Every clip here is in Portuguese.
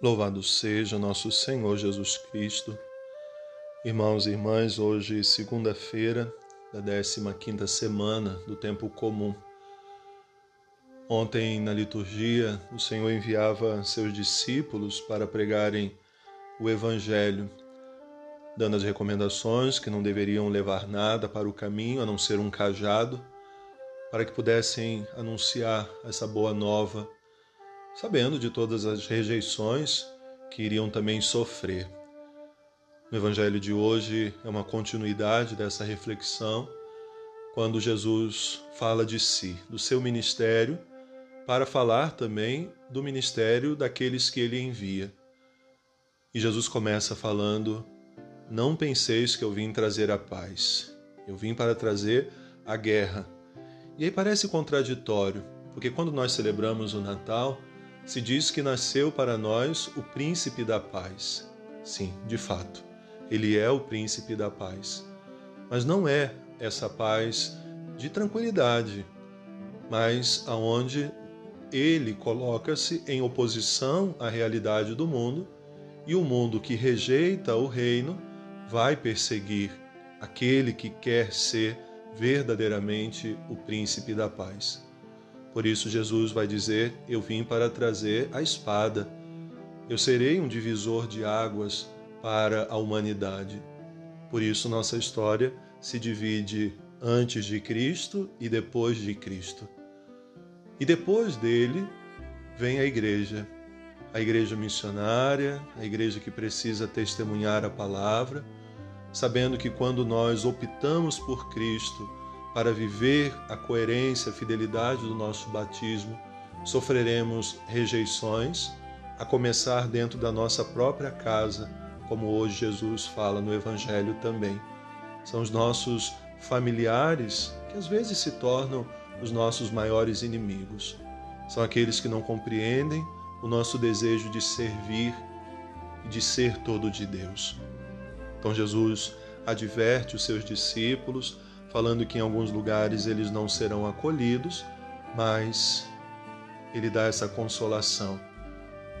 Louvado seja nosso Senhor Jesus Cristo. Irmãos e irmãs, hoje segunda-feira da 15ª semana do tempo comum. Ontem na liturgia, o Senhor enviava seus discípulos para pregarem o evangelho, dando as recomendações que não deveriam levar nada para o caminho a não ser um cajado, para que pudessem anunciar essa boa nova sabendo de todas as rejeições que iriam também sofrer. No Evangelho de hoje é uma continuidade dessa reflexão, quando Jesus fala de si, do seu ministério, para falar também do ministério daqueles que ele envia. E Jesus começa falando: Não penseis que eu vim trazer a paz, eu vim para trazer a guerra. E aí parece contraditório, porque quando nós celebramos o Natal, se diz que nasceu para nós o príncipe da paz. Sim, de fato, ele é o príncipe da paz. Mas não é essa paz de tranquilidade, mas aonde ele coloca-se em oposição à realidade do mundo e o mundo que rejeita o reino vai perseguir aquele que quer ser verdadeiramente o príncipe da paz. Por isso, Jesus vai dizer: Eu vim para trazer a espada. Eu serei um divisor de águas para a humanidade. Por isso, nossa história se divide antes de Cristo e depois de Cristo. E depois dele vem a igreja, a igreja missionária, a igreja que precisa testemunhar a palavra, sabendo que quando nós optamos por Cristo, para viver a coerência, a fidelidade do nosso batismo, sofreremos rejeições, a começar dentro da nossa própria casa, como hoje Jesus fala no Evangelho também. São os nossos familiares que às vezes se tornam os nossos maiores inimigos. São aqueles que não compreendem o nosso desejo de servir e de ser todo de Deus. Então Jesus adverte os seus discípulos falando que em alguns lugares eles não serão acolhidos, mas ele dá essa consolação.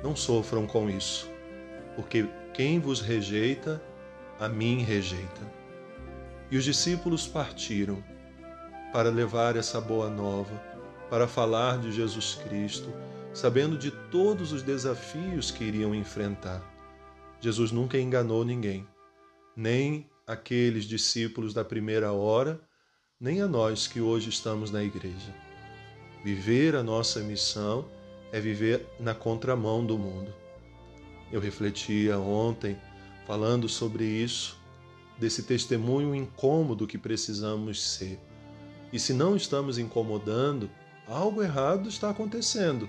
Não sofram com isso, porque quem vos rejeita, a mim rejeita. E os discípulos partiram para levar essa boa nova, para falar de Jesus Cristo, sabendo de todos os desafios que iriam enfrentar. Jesus nunca enganou ninguém, nem aqueles discípulos da primeira hora, nem a nós que hoje estamos na igreja. Viver a nossa missão é viver na contramão do mundo. Eu refletia ontem falando sobre isso, desse testemunho incômodo que precisamos ser. E se não estamos incomodando, algo errado está acontecendo.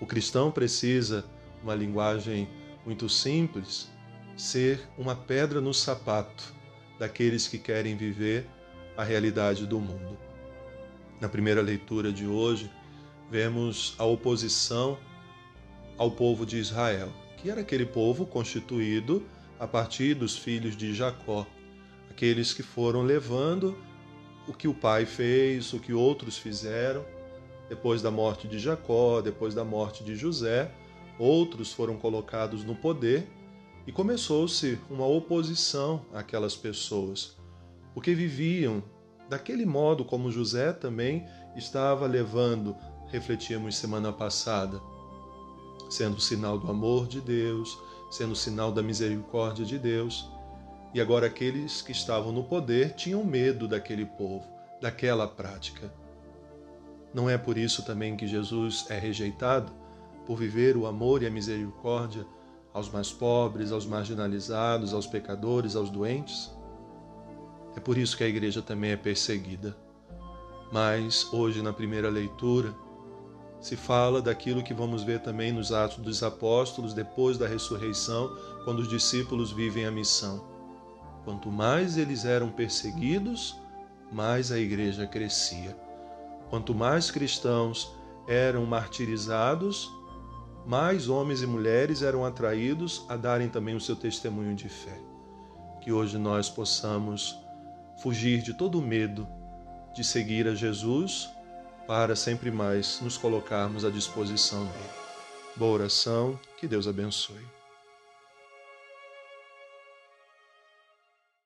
O cristão precisa, uma linguagem muito simples, ser uma pedra no sapato daqueles que querem viver a realidade do mundo. Na primeira leitura de hoje, vemos a oposição ao povo de Israel, que era aquele povo constituído a partir dos filhos de Jacó, aqueles que foram levando o que o pai fez, o que outros fizeram. Depois da morte de Jacó, depois da morte de José, outros foram colocados no poder e começou-se uma oposição àquelas pessoas, porque viviam daquele modo como José também estava levando, refletíamos semana passada, sendo sinal do amor de Deus, sendo sinal da misericórdia de Deus. E agora aqueles que estavam no poder tinham medo daquele povo, daquela prática. Não é por isso também que Jesus é rejeitado? Por viver o amor e a misericórdia aos mais pobres, aos marginalizados, aos pecadores, aos doentes. É por isso que a igreja também é perseguida. Mas hoje, na primeira leitura, se fala daquilo que vamos ver também nos Atos dos Apóstolos, depois da ressurreição, quando os discípulos vivem a missão. Quanto mais eles eram perseguidos, mais a igreja crescia. Quanto mais cristãos eram martirizados, mais homens e mulheres eram atraídos a darem também o seu testemunho de fé. Que hoje nós possamos fugir de todo o medo de seguir a Jesus para sempre mais nos colocarmos à disposição dele. Boa oração, que Deus abençoe.